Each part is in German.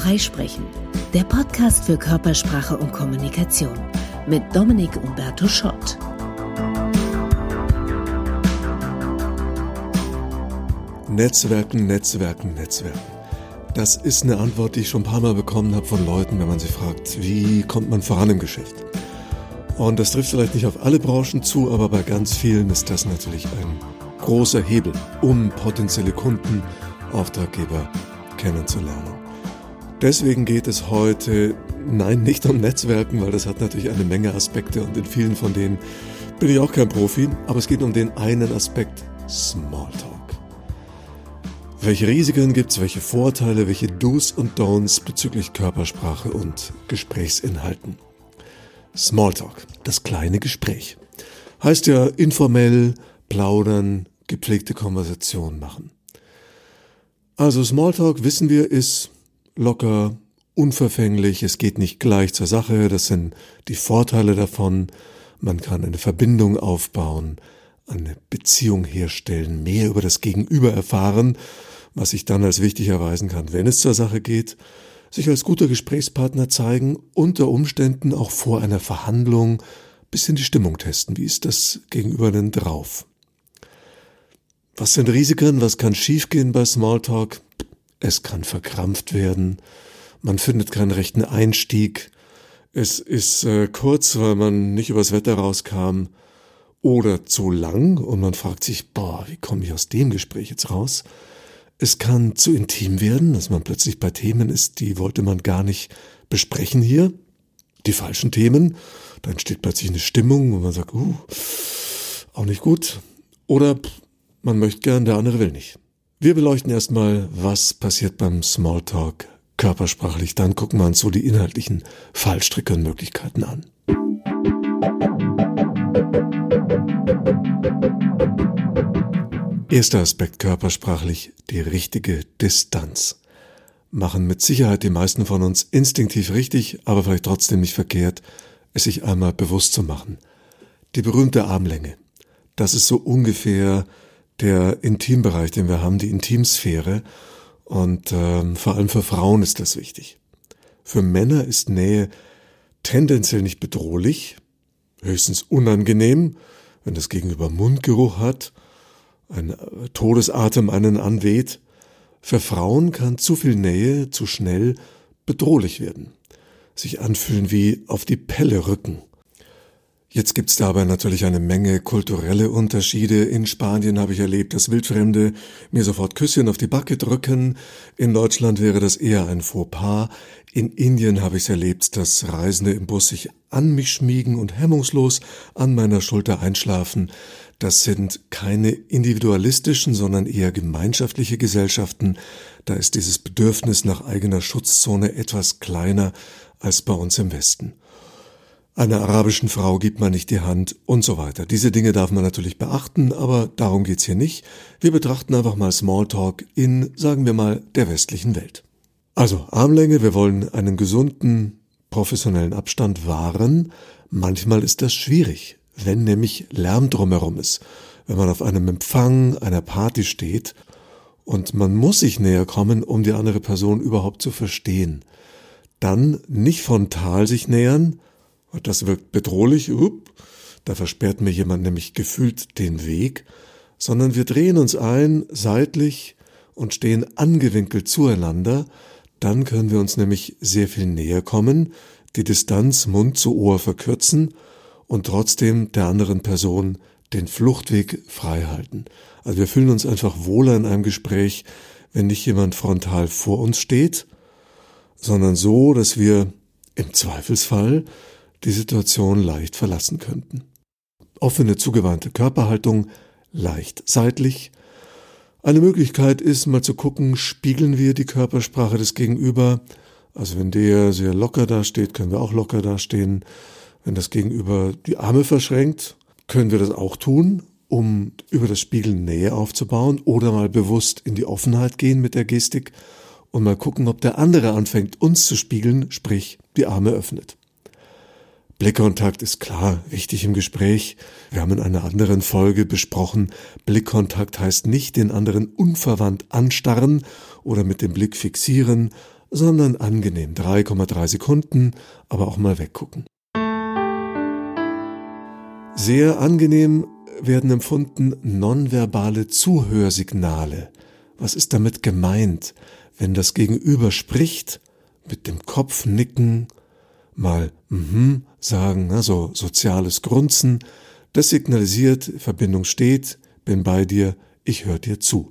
Freisprechen, der Podcast für Körpersprache und Kommunikation mit Dominik Umberto Schott. Netzwerken, Netzwerken, Netzwerken. Das ist eine Antwort, die ich schon ein paar Mal bekommen habe von Leuten, wenn man sie fragt, wie kommt man voran im Geschäft? Und das trifft vielleicht nicht auf alle Branchen zu, aber bei ganz vielen ist das natürlich ein großer Hebel, um potenzielle Kunden, Auftraggeber kennenzulernen. Deswegen geht es heute, nein, nicht um Netzwerken, weil das hat natürlich eine Menge Aspekte und in vielen von denen bin ich auch kein Profi, aber es geht um den einen Aspekt Smalltalk. Welche Risiken gibt es, welche Vorteile, welche Do's und Don'ts bezüglich Körpersprache und Gesprächsinhalten? Smalltalk, das kleine Gespräch. Heißt ja informell, plaudern, gepflegte Konversation machen. Also Smalltalk, wissen wir, ist locker, unverfänglich, es geht nicht gleich zur Sache, das sind die Vorteile davon, man kann eine Verbindung aufbauen, eine Beziehung herstellen, mehr über das Gegenüber erfahren, was sich dann als wichtig erweisen kann, wenn es zur Sache geht, sich als guter Gesprächspartner zeigen, unter Umständen auch vor einer Verhandlung bisschen die Stimmung testen, wie ist das Gegenüber denn drauf? Was sind Risiken, was kann schiefgehen bei Smalltalk? Es kann verkrampft werden. Man findet keinen rechten Einstieg. Es ist äh, kurz, weil man nicht übers Wetter rauskam. Oder zu lang und man fragt sich, boah, wie komme ich aus dem Gespräch jetzt raus? Es kann zu intim werden, dass man plötzlich bei Themen ist, die wollte man gar nicht besprechen hier. Die falschen Themen. Da entsteht plötzlich eine Stimmung und man sagt, uh, auch nicht gut. Oder man möchte gern, der andere will nicht. Wir beleuchten erstmal, was passiert beim Smalltalk körpersprachlich. Dann gucken wir uns so die inhaltlichen Fallstricke und Möglichkeiten an. Erster Aspekt körpersprachlich, die richtige Distanz. Machen mit Sicherheit die meisten von uns instinktiv richtig, aber vielleicht trotzdem nicht verkehrt, es sich einmal bewusst zu machen. Die berühmte Armlänge. Das ist so ungefähr der Intimbereich, den wir haben, die Intimsphäre. Und ähm, vor allem für Frauen ist das wichtig. Für Männer ist Nähe tendenziell nicht bedrohlich, höchstens unangenehm, wenn das Gegenüber Mundgeruch hat, ein Todesatem einen anweht. Für Frauen kann zu viel Nähe zu schnell bedrohlich werden, sich anfühlen wie auf die Pelle rücken. Jetzt gibt's dabei natürlich eine Menge kulturelle Unterschiede. In Spanien habe ich erlebt, dass Wildfremde mir sofort Küsschen auf die Backe drücken. In Deutschland wäre das eher ein Fauxpas. In Indien habe ich es erlebt, dass Reisende im Bus sich an mich schmiegen und hemmungslos an meiner Schulter einschlafen. Das sind keine individualistischen, sondern eher gemeinschaftliche Gesellschaften. Da ist dieses Bedürfnis nach eigener Schutzzone etwas kleiner als bei uns im Westen. Einer arabischen Frau gibt man nicht die Hand und so weiter. Diese Dinge darf man natürlich beachten, aber darum geht's hier nicht. Wir betrachten einfach mal Smalltalk in, sagen wir mal, der westlichen Welt. Also Armlänge, wir wollen einen gesunden, professionellen Abstand wahren. Manchmal ist das schwierig, wenn nämlich Lärm drumherum ist. Wenn man auf einem Empfang, einer Party steht und man muss sich näher kommen, um die andere Person überhaupt zu verstehen. Dann nicht frontal sich nähern, das wirkt bedrohlich, up, da versperrt mir jemand nämlich gefühlt den Weg, sondern wir drehen uns ein, seitlich und stehen angewinkelt zueinander, dann können wir uns nämlich sehr viel näher kommen, die Distanz Mund zu Ohr verkürzen und trotzdem der anderen Person den Fluchtweg frei halten. Also wir fühlen uns einfach wohler in einem Gespräch, wenn nicht jemand frontal vor uns steht, sondern so, dass wir im Zweifelsfall die Situation leicht verlassen könnten. Offene, zugewandte Körperhaltung, leicht seitlich. Eine Möglichkeit ist, mal zu gucken, spiegeln wir die Körpersprache des Gegenüber. Also wenn der sehr locker dasteht, können wir auch locker dastehen. Wenn das Gegenüber die Arme verschränkt, können wir das auch tun, um über das Spiegeln Nähe aufzubauen oder mal bewusst in die Offenheit gehen mit der Gestik und mal gucken, ob der andere anfängt, uns zu spiegeln, sprich die Arme öffnet. Blickkontakt ist klar wichtig im Gespräch. Wir haben in einer anderen Folge besprochen, Blickkontakt heißt nicht den anderen unverwandt anstarren oder mit dem Blick fixieren, sondern angenehm 3,3 Sekunden, aber auch mal weggucken. Sehr angenehm werden empfunden nonverbale Zuhörsignale. Was ist damit gemeint, wenn das Gegenüber spricht, mit dem Kopf nicken, mal mhm sagen, also soziales Grunzen, das signalisiert, Verbindung steht, bin bei dir, ich höre dir zu.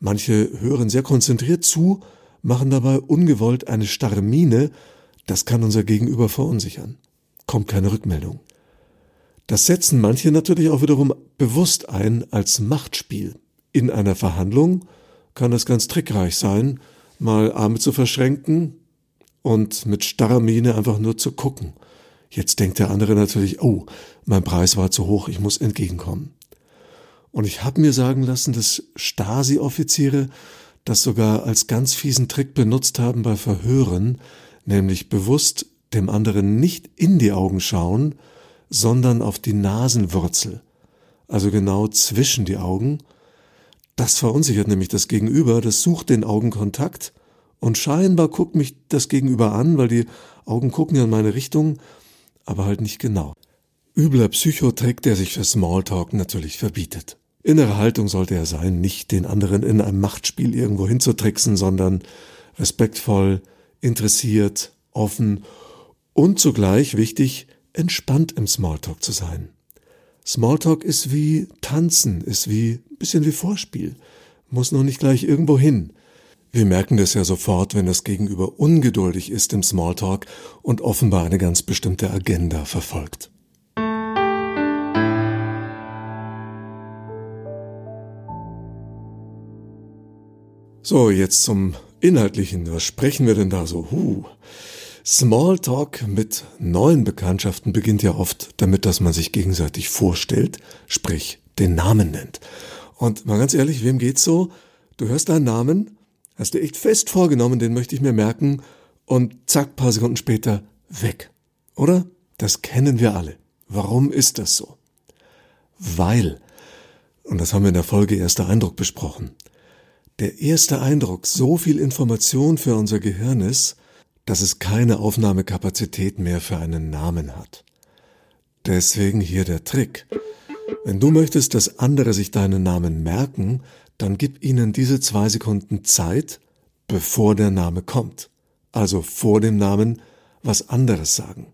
Manche hören sehr konzentriert zu, machen dabei ungewollt eine starre Miene, das kann unser Gegenüber verunsichern. Kommt keine Rückmeldung. Das setzen manche natürlich auch wiederum bewusst ein als Machtspiel. In einer Verhandlung kann es ganz trickreich sein, mal Arme zu verschränken und mit starrer Miene einfach nur zu gucken. Jetzt denkt der andere natürlich, oh, mein Preis war zu hoch, ich muss entgegenkommen. Und ich habe mir sagen lassen, dass Stasi-Offiziere das sogar als ganz fiesen Trick benutzt haben bei Verhören, nämlich bewusst dem anderen nicht in die Augen schauen, sondern auf die Nasenwurzel, also genau zwischen die Augen. Das verunsichert nämlich das Gegenüber, das sucht den Augenkontakt und scheinbar guckt mich das Gegenüber an, weil die Augen gucken ja in meine Richtung, aber halt nicht genau. Übler Psychotrick, der sich für Smalltalk natürlich verbietet. Innere Haltung sollte er sein, nicht den anderen in einem Machtspiel irgendwo hinzutricksen, sondern respektvoll, interessiert, offen und zugleich wichtig, entspannt im Smalltalk zu sein. Smalltalk ist wie Tanzen, ist wie bisschen wie Vorspiel, muss noch nicht gleich irgendwo hin. Wir merken das ja sofort, wenn das Gegenüber ungeduldig ist im Smalltalk und offenbar eine ganz bestimmte Agenda verfolgt. So, jetzt zum Inhaltlichen. Was sprechen wir denn da so? Huh. Smalltalk mit neuen Bekanntschaften beginnt ja oft damit, dass man sich gegenseitig vorstellt, sprich den Namen nennt. Und mal ganz ehrlich, wem geht's so? Du hörst deinen Namen, hast dir echt fest vorgenommen, den möchte ich mir merken, und zack, paar Sekunden später weg. Oder? Das kennen wir alle. Warum ist das so? Weil, und das haben wir in der Folge erster Eindruck besprochen, der erste Eindruck so viel Information für unser Gehirn ist, dass es keine Aufnahmekapazität mehr für einen Namen hat. Deswegen hier der Trick. Wenn du möchtest, dass andere sich deinen Namen merken, dann gib ihnen diese zwei Sekunden Zeit, bevor der Name kommt. Also vor dem Namen was anderes sagen.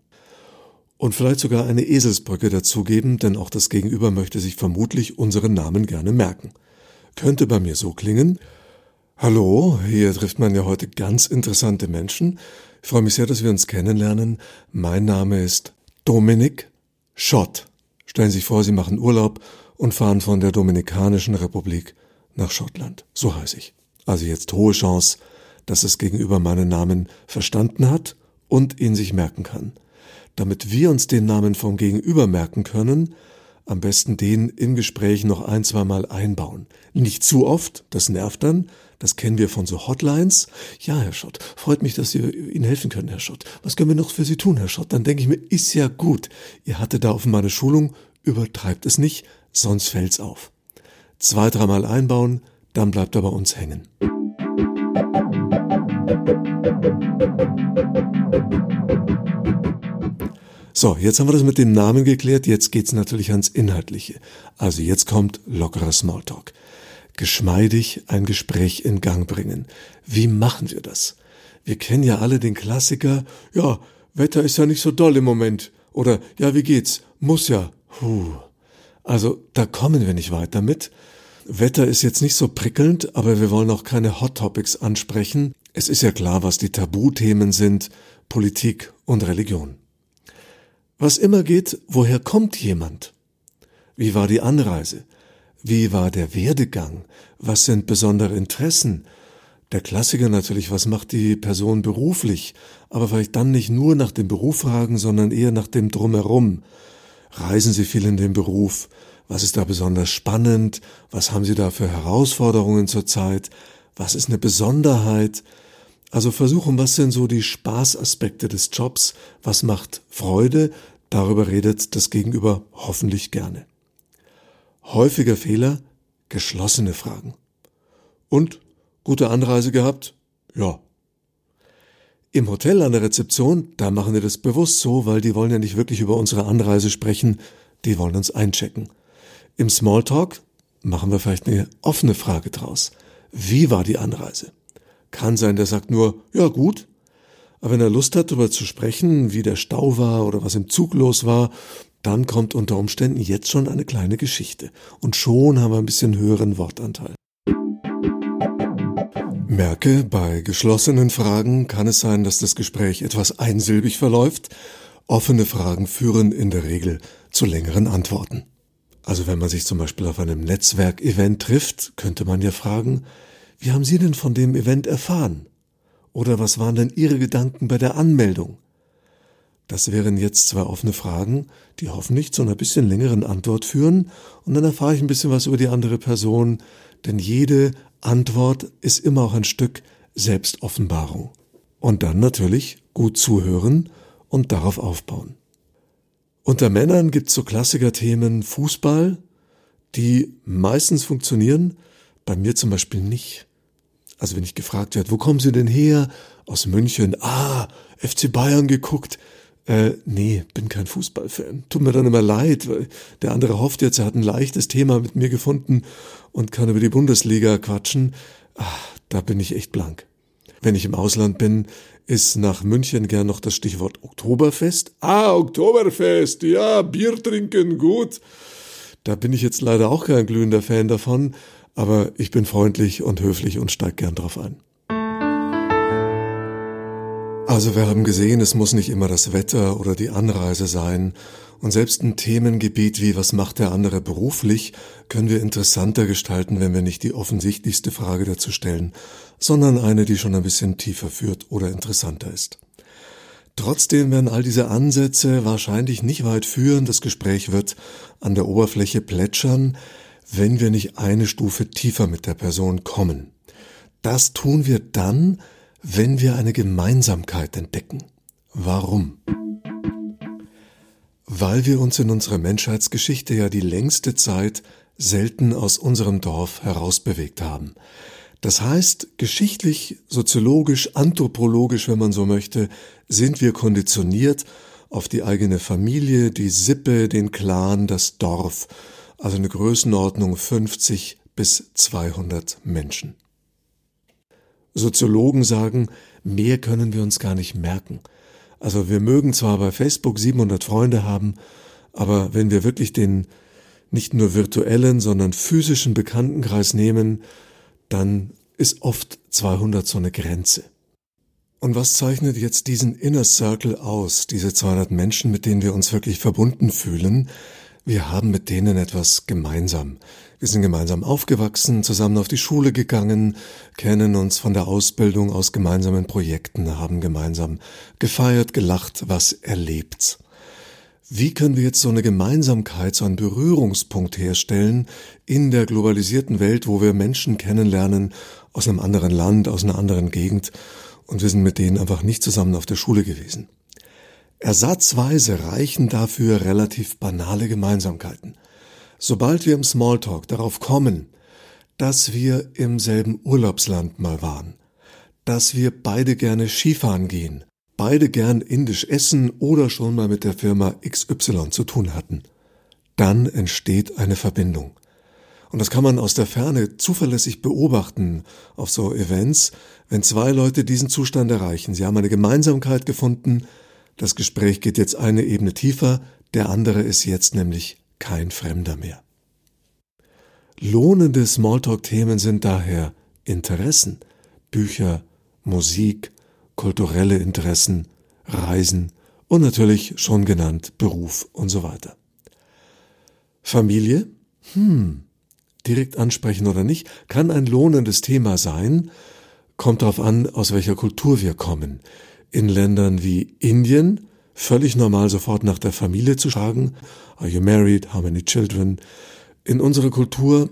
Und vielleicht sogar eine Eselsbrücke dazugeben, denn auch das Gegenüber möchte sich vermutlich unseren Namen gerne merken. Könnte bei mir so klingen, Hallo, hier trifft man ja heute ganz interessante Menschen. Ich freue mich sehr, dass wir uns kennenlernen. Mein Name ist Dominik Schott. Stellen Sie sich vor, Sie machen Urlaub und fahren von der Dominikanischen Republik nach Schottland. So heiße ich. Also jetzt hohe Chance, dass es gegenüber meinen Namen verstanden hat und ihn sich merken kann. Damit wir uns den Namen vom Gegenüber merken können, am besten den im Gespräch noch ein, zweimal einbauen. Nicht zu oft, das nervt dann. Das kennen wir von so Hotlines. Ja, Herr Schott, freut mich, dass Sie Ihnen helfen können, Herr Schott. Was können wir noch für Sie tun, Herr Schott? Dann denke ich mir, ist ja gut. Ihr hattet da auf meine Schulung, übertreibt es nicht, sonst fällt's auf. Zwei, dreimal einbauen, dann bleibt er bei uns hängen. So, jetzt haben wir das mit dem Namen geklärt, jetzt geht's natürlich ans Inhaltliche. Also jetzt kommt lockerer Smalltalk. Geschmeidig ein Gespräch in Gang bringen. Wie machen wir das? Wir kennen ja alle den Klassiker, ja, Wetter ist ja nicht so doll im Moment. Oder, ja, wie geht's? Muss ja. Puh. Also, da kommen wir nicht weiter mit. Wetter ist jetzt nicht so prickelnd, aber wir wollen auch keine Hot Topics ansprechen. Es ist ja klar, was die Tabuthemen sind, Politik und Religion. Was immer geht, woher kommt jemand? Wie war die Anreise? Wie war der Werdegang? Was sind besondere Interessen? Der Klassiker natürlich, was macht die Person beruflich? Aber vielleicht dann nicht nur nach dem Beruf fragen, sondern eher nach dem Drumherum. Reisen Sie viel in den Beruf? Was ist da besonders spannend? Was haben Sie da für Herausforderungen zurzeit? Was ist eine Besonderheit? Also versuchen, was sind so die Spaßaspekte des Jobs? Was macht Freude? Darüber redet das Gegenüber hoffentlich gerne. Häufiger Fehler, geschlossene Fragen. Und gute Anreise gehabt? Ja, Im Hotel an der Rezeption, da machen wir das bewusst so, weil die wollen ja nicht wirklich über unsere Anreise sprechen, die wollen uns einchecken. Im Smalltalk machen wir vielleicht eine offene Frage draus. Wie war die Anreise? Kann sein, der sagt nur, ja gut. Aber wenn er Lust hat, darüber zu sprechen, wie der Stau war oder was im Zug los war, dann kommt unter Umständen jetzt schon eine kleine Geschichte. Und schon haben wir ein bisschen höheren Wortanteil. Merke, bei geschlossenen Fragen kann es sein, dass das Gespräch etwas einsilbig verläuft. Offene Fragen führen in der Regel zu längeren Antworten. Also wenn man sich zum Beispiel auf einem Netzwerkevent trifft, könnte man ja fragen, wie haben Sie denn von dem Event erfahren? Oder was waren denn Ihre Gedanken bei der Anmeldung? Das wären jetzt zwei offene Fragen, die hoffentlich zu einer bisschen längeren Antwort führen, und dann erfahre ich ein bisschen was über die andere Person, denn jede Antwort ist immer auch ein Stück Selbstoffenbarung. Und dann natürlich gut zuhören und darauf aufbauen. Unter Männern gibt's so Klassikerthemen Fußball, die meistens funktionieren, bei mir zum Beispiel nicht. Also wenn ich gefragt werde, wo kommen Sie denn her? Aus München. Ah, FC Bayern geguckt. Äh, nee, bin kein Fußballfan. Tut mir dann immer leid, weil der andere hofft jetzt, er hat ein leichtes Thema mit mir gefunden und kann über die Bundesliga quatschen. Ach, da bin ich echt blank. Wenn ich im Ausland bin, ist nach München gern noch das Stichwort Oktoberfest. Ah, Oktoberfest, ja, Bier trinken, gut. Da bin ich jetzt leider auch kein glühender Fan davon, aber ich bin freundlich und höflich und steig gern drauf ein. Also wir haben gesehen, es muss nicht immer das Wetter oder die Anreise sein. Und selbst ein Themengebiet wie was macht der andere beruflich, können wir interessanter gestalten, wenn wir nicht die offensichtlichste Frage dazu stellen, sondern eine, die schon ein bisschen tiefer führt oder interessanter ist. Trotzdem werden all diese Ansätze wahrscheinlich nicht weit führen, das Gespräch wird an der Oberfläche plätschern, wenn wir nicht eine Stufe tiefer mit der Person kommen. Das tun wir dann, wenn wir eine Gemeinsamkeit entdecken. Warum? Weil wir uns in unserer Menschheitsgeschichte ja die längste Zeit selten aus unserem Dorf herausbewegt haben. Das heißt, geschichtlich, soziologisch, anthropologisch, wenn man so möchte, sind wir konditioniert auf die eigene Familie, die Sippe, den Clan, das Dorf, also eine Größenordnung 50 bis 200 Menschen. Soziologen sagen, mehr können wir uns gar nicht merken. Also wir mögen zwar bei Facebook 700 Freunde haben, aber wenn wir wirklich den nicht nur virtuellen, sondern physischen Bekanntenkreis nehmen, dann ist oft 200 so eine Grenze. Und was zeichnet jetzt diesen Inner Circle aus, diese 200 Menschen, mit denen wir uns wirklich verbunden fühlen? Wir haben mit denen etwas gemeinsam. Wir sind gemeinsam aufgewachsen, zusammen auf die Schule gegangen, kennen uns von der Ausbildung aus gemeinsamen Projekten, haben gemeinsam gefeiert, gelacht, was erlebt. Wie können wir jetzt so eine Gemeinsamkeit, so einen Berührungspunkt herstellen in der globalisierten Welt, wo wir Menschen kennenlernen aus einem anderen Land, aus einer anderen Gegend und wir sind mit denen einfach nicht zusammen auf der Schule gewesen? Ersatzweise reichen dafür relativ banale Gemeinsamkeiten. Sobald wir im Smalltalk darauf kommen, dass wir im selben Urlaubsland mal waren, dass wir beide gerne Skifahren gehen, beide gern indisch essen oder schon mal mit der Firma XY zu tun hatten, dann entsteht eine Verbindung. Und das kann man aus der Ferne zuverlässig beobachten auf so Events, wenn zwei Leute diesen Zustand erreichen. Sie haben eine Gemeinsamkeit gefunden, das Gespräch geht jetzt eine Ebene tiefer, der andere ist jetzt nämlich kein Fremder mehr. Lohnende Smalltalk-Themen sind daher Interessen, Bücher, Musik, kulturelle Interessen, Reisen und natürlich schon genannt Beruf und so weiter. Familie? Hm, direkt ansprechen oder nicht, kann ein lohnendes Thema sein, kommt darauf an, aus welcher Kultur wir kommen in Ländern wie Indien völlig normal sofort nach der Familie zu fragen. Are you married? How many children? In unserer Kultur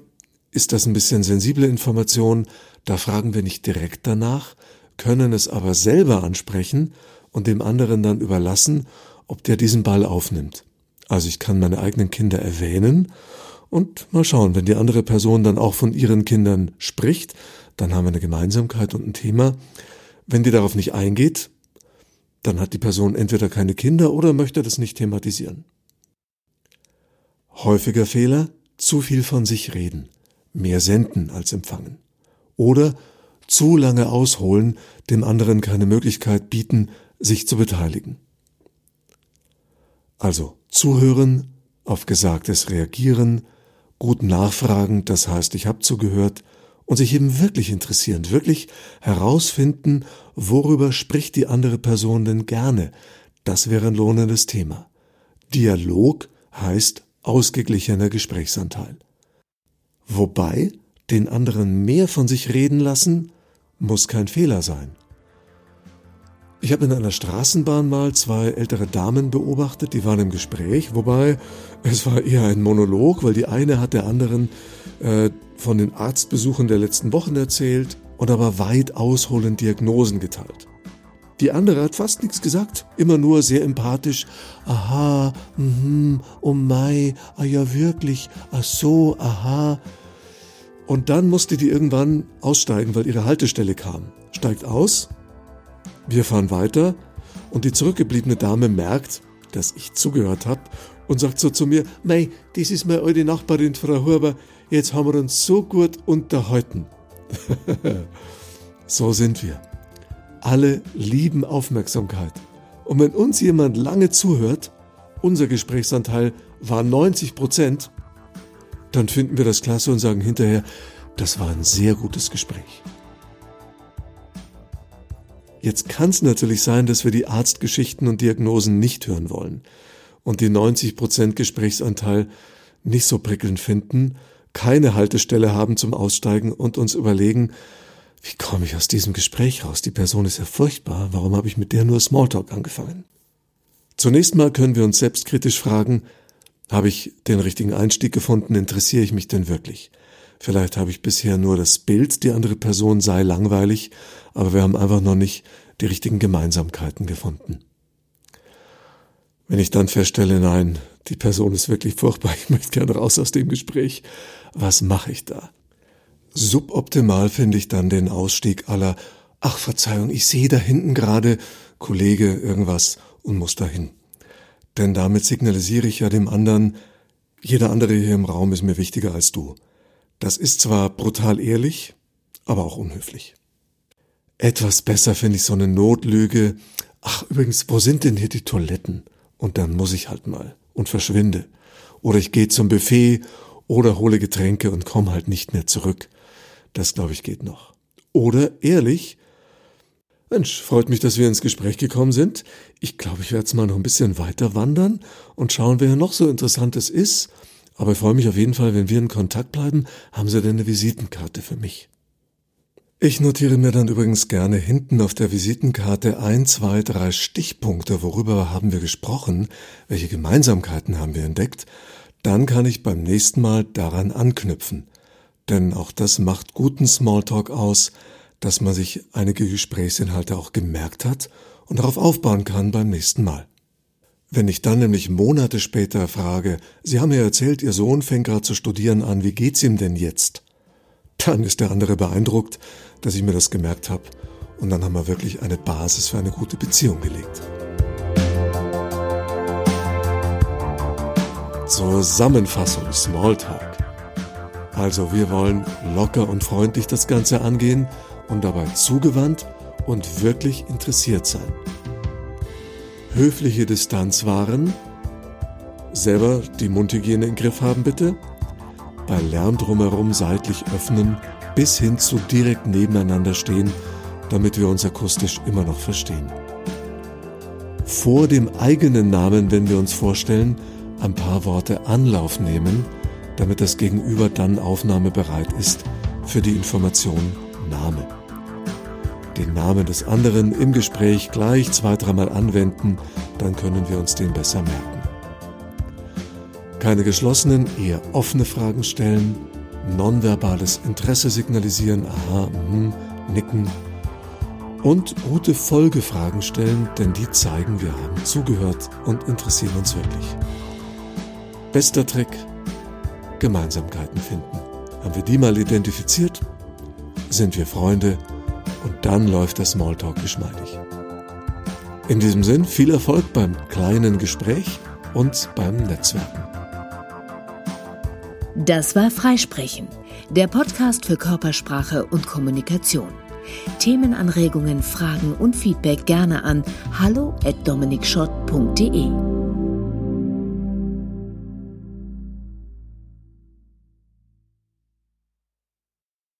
ist das ein bisschen sensible Information. Da fragen wir nicht direkt danach, können es aber selber ansprechen und dem anderen dann überlassen, ob der diesen Ball aufnimmt. Also ich kann meine eigenen Kinder erwähnen und mal schauen, wenn die andere Person dann auch von ihren Kindern spricht, dann haben wir eine Gemeinsamkeit und ein Thema. Wenn die darauf nicht eingeht, dann hat die Person entweder keine Kinder oder möchte das nicht thematisieren. Häufiger Fehler, zu viel von sich reden, mehr senden als empfangen. Oder zu lange ausholen, dem anderen keine Möglichkeit bieten, sich zu beteiligen. Also zuhören, auf Gesagtes reagieren, gut nachfragen, das heißt, ich habe zugehört, und sich eben wirklich interessieren, wirklich herausfinden, worüber spricht die andere Person denn gerne. Das wäre ein lohnendes Thema. Dialog heißt ausgeglichener Gesprächsanteil. Wobei den anderen mehr von sich reden lassen, muss kein Fehler sein. Ich habe in einer Straßenbahn mal zwei ältere Damen beobachtet, die waren im Gespräch, wobei es war eher ein Monolog, weil die eine hat der anderen äh, von den Arztbesuchen der letzten Wochen erzählt und aber weit ausholend Diagnosen geteilt. Die andere hat fast nichts gesagt, immer nur sehr empathisch. Aha, mhm, oh Mai, ah ja wirklich, ach so, aha. Und dann musste die irgendwann aussteigen, weil ihre Haltestelle kam. Steigt aus, wir fahren weiter und die zurückgebliebene Dame merkt, dass ich zugehört habe und sagt so zu mir, Mei, das ist meine alte Nachbarin, Frau Huber, jetzt haben wir uns so gut unterhalten. so sind wir. Alle lieben Aufmerksamkeit. Und wenn uns jemand lange zuhört, unser Gesprächsanteil war 90 Prozent, dann finden wir das klasse und sagen hinterher, das war ein sehr gutes Gespräch. Jetzt kann es natürlich sein, dass wir die Arztgeschichten und Diagnosen nicht hören wollen und die 90 Prozent Gesprächsanteil nicht so prickelnd finden, keine Haltestelle haben zum Aussteigen und uns überlegen, wie komme ich aus diesem Gespräch raus? Die Person ist ja furchtbar. Warum habe ich mit der nur Smalltalk angefangen? Zunächst mal können wir uns selbstkritisch fragen, habe ich den richtigen Einstieg gefunden? Interessiere ich mich denn wirklich? Vielleicht habe ich bisher nur das Bild, die andere Person sei langweilig, aber wir haben einfach noch nicht die richtigen Gemeinsamkeiten gefunden. Wenn ich dann feststelle, nein, die Person ist wirklich furchtbar, ich möchte gerne raus aus dem Gespräch, was mache ich da? Suboptimal finde ich dann den Ausstieg aller, ach Verzeihung, ich sehe da hinten gerade Kollege irgendwas und muss dahin. Denn damit signalisiere ich ja dem anderen, jeder andere hier im Raum ist mir wichtiger als du. Das ist zwar brutal ehrlich, aber auch unhöflich. Etwas besser finde ich so eine Notlüge. Ach, übrigens, wo sind denn hier die Toiletten? Und dann muss ich halt mal und verschwinde. Oder ich gehe zum Buffet oder hole Getränke und komme halt nicht mehr zurück. Das glaube ich geht noch. Oder ehrlich, Mensch, freut mich, dass wir ins Gespräch gekommen sind. Ich glaube, ich werde jetzt mal noch ein bisschen weiter wandern und schauen, wer noch so interessantes ist. Aber ich freue mich auf jeden Fall, wenn wir in Kontakt bleiben. Haben Sie denn eine Visitenkarte für mich? Ich notiere mir dann übrigens gerne hinten auf der Visitenkarte ein, zwei, drei Stichpunkte, worüber haben wir gesprochen, welche Gemeinsamkeiten haben wir entdeckt, dann kann ich beim nächsten Mal daran anknüpfen. Denn auch das macht guten Smalltalk aus, dass man sich einige Gesprächsinhalte auch gemerkt hat und darauf aufbauen kann beim nächsten Mal. Wenn ich dann nämlich Monate später frage, Sie haben ja erzählt, Ihr Sohn fängt gerade zu studieren an, wie geht's ihm denn jetzt? Dann ist der andere beeindruckt, dass ich mir das gemerkt habe. Und dann haben wir wirklich eine Basis für eine gute Beziehung gelegt. Zusammenfassung Smalltalk. Also wir wollen locker und freundlich das Ganze angehen und dabei zugewandt und wirklich interessiert sein. Höfliche Distanz wahren, selber die Mundhygiene im Griff haben bitte, bei Lärm drumherum seitlich öffnen bis hin zu direkt nebeneinander stehen, damit wir uns akustisch immer noch verstehen. Vor dem eigenen Namen, wenn wir uns vorstellen, ein paar Worte Anlauf nehmen, damit das Gegenüber dann aufnahmebereit ist für die Information Name. Den Namen des anderen im Gespräch gleich zwei, dreimal anwenden, dann können wir uns den besser merken. Keine geschlossenen, eher offene Fragen stellen, nonverbales Interesse signalisieren, aha, mh, nicken und gute Folgefragen stellen, denn die zeigen, wir haben zugehört und interessieren uns wirklich. Bester Trick, Gemeinsamkeiten finden. Haben wir die mal identifiziert, sind wir Freunde und dann läuft der Smalltalk geschmeidig. In diesem Sinn viel Erfolg beim kleinen Gespräch und beim Netzwerken. Das war Freisprechen, der Podcast für Körpersprache und Kommunikation. Themenanregungen, Fragen und Feedback gerne an hallo@dominikschott.de.